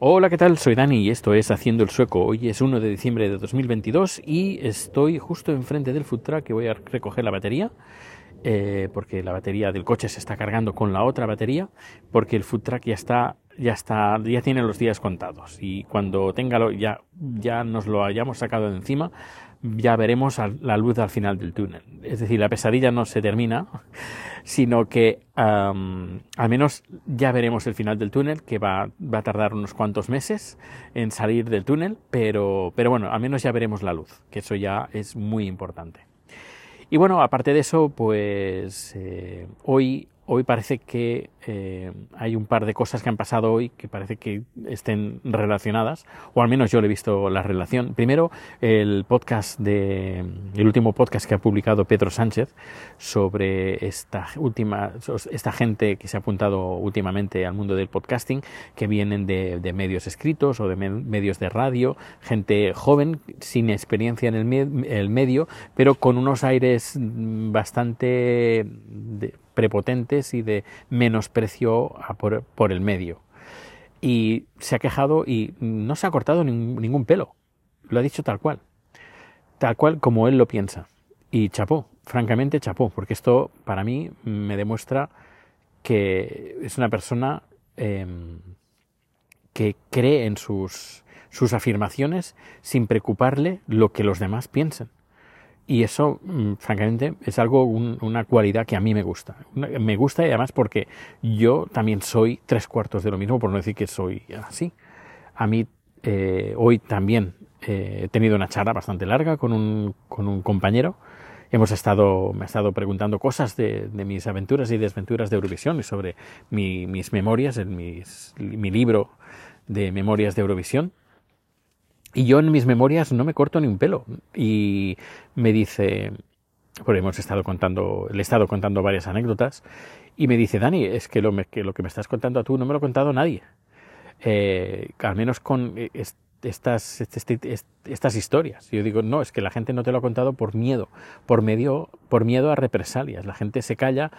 Hola, ¿qué tal? Soy Dani y esto es Haciendo el Sueco. Hoy es 1 de diciembre de 2022 y estoy justo enfrente del food truck que voy a recoger la batería. Eh, porque la batería del coche se está cargando con la otra batería, porque el food truck ya está, ya está, ya tiene los días contados y cuando tenga ya, ya nos lo hayamos sacado de encima, ya veremos la luz al final del túnel. Es decir, la pesadilla no se termina, sino que al menos ya veremos el final del túnel, que va, va, a tardar unos cuantos meses en salir del túnel, pero, pero bueno, al menos ya veremos la luz, que eso ya es muy importante. Y bueno, aparte de eso, pues eh, hoy hoy parece que eh, hay un par de cosas que han pasado hoy que parece que estén relacionadas, o al menos yo le he visto la relación. Primero, el podcast de, el último podcast que ha publicado Pedro Sánchez sobre esta última, esta gente que se ha apuntado últimamente al mundo del podcasting, que vienen de, medios escritos o de medios de radio, gente joven, sin experiencia en el, el medio, pero con unos aires bastante prepotentes y de menosprecio por, por el medio. Y se ha quejado y no se ha cortado ningún, pelo. Lo ha dicho tal cual. Tal cual como él lo piensa. Y chapó, francamente chapó, porque esto para mí me demuestra que es una persona em, que cree en sus, sus afirmaciones sin preocuparle lo que los demás piensen. Y eso, mm, francamente, es algo, una cualidad que a mí me gusta. Me gusta y además porque yo también soy tres cuartos de lo mismo, por no decir que soy así. A mí, eh, hoy también eh, he tenido una charla bastante larga con un, con un compañero. Hemos estado, me ha estado preguntando cosas de, de, mis aventuras y desventuras de Eurovisión y sobre mi, mis memorias, en mis, mi libro de memorias de Eurovisión. Y yo en mis memorias no me corto ni un pelo. Y me dice, porque hemos estado contando, le he estado contando varias anécdotas, y me dice, Dani, es que lo, que, lo que me estás contando a tú no me lo ha contado nadie. Eh, al menos con estas, este, este, estas historias. Y yo digo, no, es que la gente no te lo ha contado por miedo, por, medio, por miedo a represalias. La gente se calla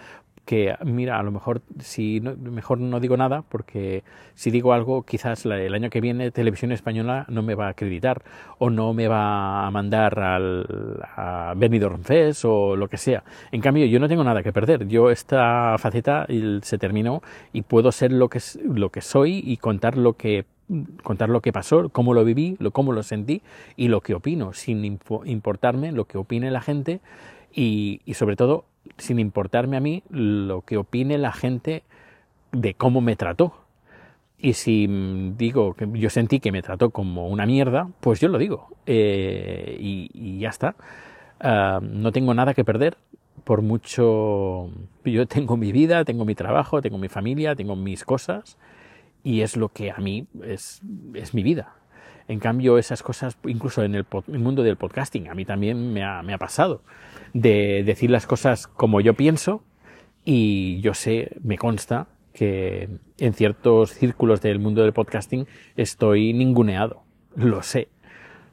que mira, a lo mejor si no, mejor no digo nada porque si digo algo quizás el año que viene Televisión Española no me va a acreditar o no me va a mandar al, a Benidorm Fest o lo que sea. En cambio, yo no tengo nada que perder. Yo esta faceta se terminó y puedo ser lo que, lo que soy y contar lo que contar lo que pasó, cómo lo viví, lo, cómo lo sentí y lo que opino, sin importarme lo que opine la gente y, y sobre todo sin importarme a mí lo que opine la gente de cómo me trató. Y si digo que yo sentí que me trató como una mierda, pues yo lo digo. Eh, y, ya está. Ah, no tengo nada que perder. Por mucho. Yo tengo mi vida, tengo mi trabajo, tengo mi familia, tengo mis cosas. Y es lo que a mí es, es mi vida. En cambio, esas cosas, incluso en el, mundo del podcasting, a mí también me ha, pasado de decir las cosas como yo pienso y yo sé, me consta que en ciertos círculos del mundo del podcasting estoy ninguneado. Lo sé.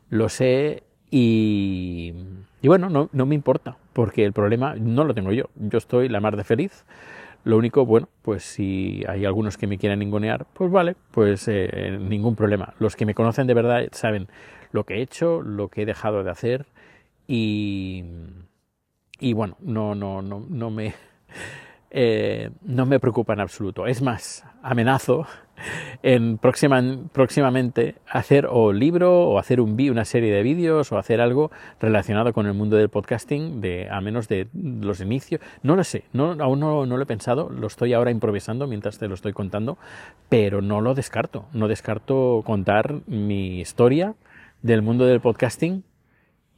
Lo sé y, y bueno, no, no me importa, porque el problema no lo tengo yo. Yo estoy la mar de feliz. Lo único, bueno, pues si hay algunos que me quieran ningunear, pues vale, pues eh, ningún problema. Los que me conocen de verdad saben lo que he hecho, lo que he dejado de hacer y, y bueno, no, no, no, no me, eh, no me preocupa en absoluto. Es más, amenazo en próximamente hacer o libro o hacer un una serie de vídeos o hacer algo relacionado con el mundo del podcasting, de al menos de los inicios. No lo sé, no, aún no, no lo he pensado, lo estoy ahora improvisando mientras te lo estoy contando, pero no lo descarto. No descarto contar mi historia del mundo del podcasting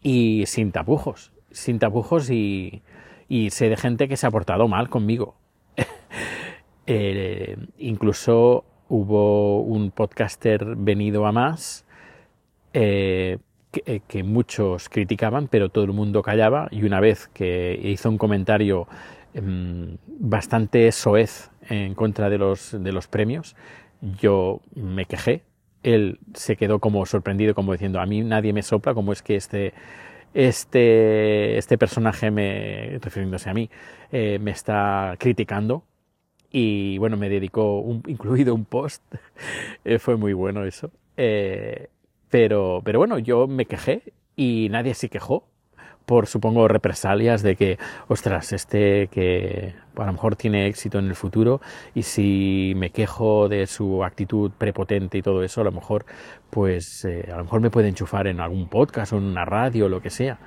y sin tapujos, sin tapujos y, y sé de gente que se ha portado mal conmigo. eh, incluso hubo un podcaster venido a más eh, que, que, muchos criticaban, pero todo el mundo callaba y una vez que hizo un comentario eh, bastante soez en contra de los, de los premios, yo me quejé. Él se quedó como sorprendido, como diciendo, a mí nadie me sopla, como es que este, este, este personaje, me, refiriéndose a mí, eh, me está criticando y bueno, me dedicó incluido un post, eh, fue muy bueno eso. Eh, pero, pero bueno, yo me quejé y nadie se quejó por supongo represalias de que, ostras, este que a lo mejor tiene éxito en el futuro y si me quejo de su actitud prepotente y todo eso, a lo mejor pues eh, a lo mejor me puede enchufar en algún podcast o en una radio o lo que sea.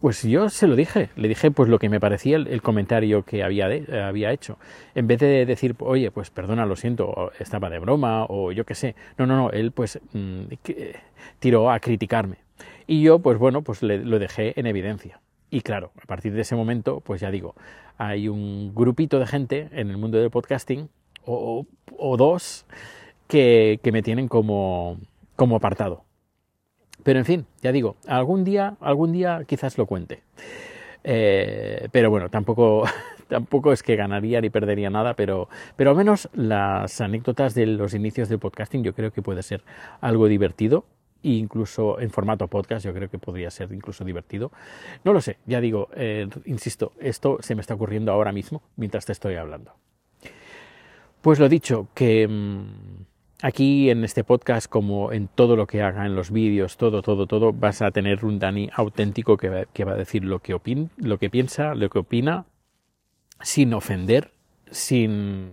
Pues yo se lo dije, le dije pues lo que me parecía el, comentario que había, había hecho. En vez de decir, oye, pues perdona, lo siento, estaba de broma o yo qué sé. No, no, no, él pues mm, tiró a criticarme. Y yo, pues bueno, pues lo dejé en evidencia. Y claro, a partir de ese momento, pues ya digo, hay un grupito de gente en el mundo del podcasting, o, dos, que, me tienen como, como apartado. Pero en fin, ya digo, algún día, algún día quizás lo cuente. Eh, pero bueno, tampoco, tampoco es que ganaría ni perdería nada, pero, pero al menos las anécdotas de los inicios del podcasting yo creo que puede ser algo divertido incluso en formato podcast, yo creo que podría ser incluso divertido. No lo sé, ya digo, eh, insisto, esto se me está ocurriendo ahora mismo mientras te estoy hablando. Pues lo dicho, que mm, aquí en este podcast, como en todo lo que haga, en los vídeos, todo, todo, todo, vas a tener un Dani auténtico que va, a decir lo que, lo que piensa, lo que opina, sin ofender, sin,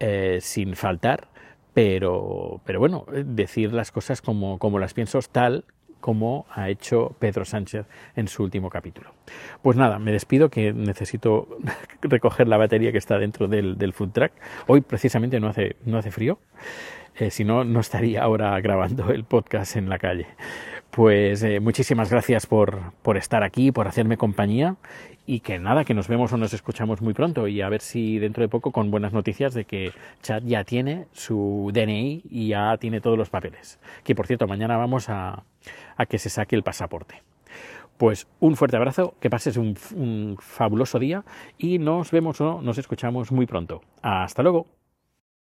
eh, sin faltar pero, pero bueno, decir las cosas como, como las pienso tal como ha hecho Pedro Sánchez en su último capítulo. Pues nada, me despido que necesito recoger la batería que está dentro del, del food track. Hoy precisamente no hace, no hace frío, eh, si no, no estaría ahora grabando el podcast en la calle. Pues eh, muchísimas gracias por, por estar aquí, por hacerme compañía y que nada, que nos vemos o nos escuchamos muy pronto y a ver si dentro de poco con buenas noticias de que Chad ya tiene su DNI y ya tiene todos los papeles. Que por cierto, mañana vamos a, a que se saque el pasaporte. Pues un fuerte abrazo, que pases un, un fabuloso día y nos vemos o nos escuchamos muy pronto. Hasta luego.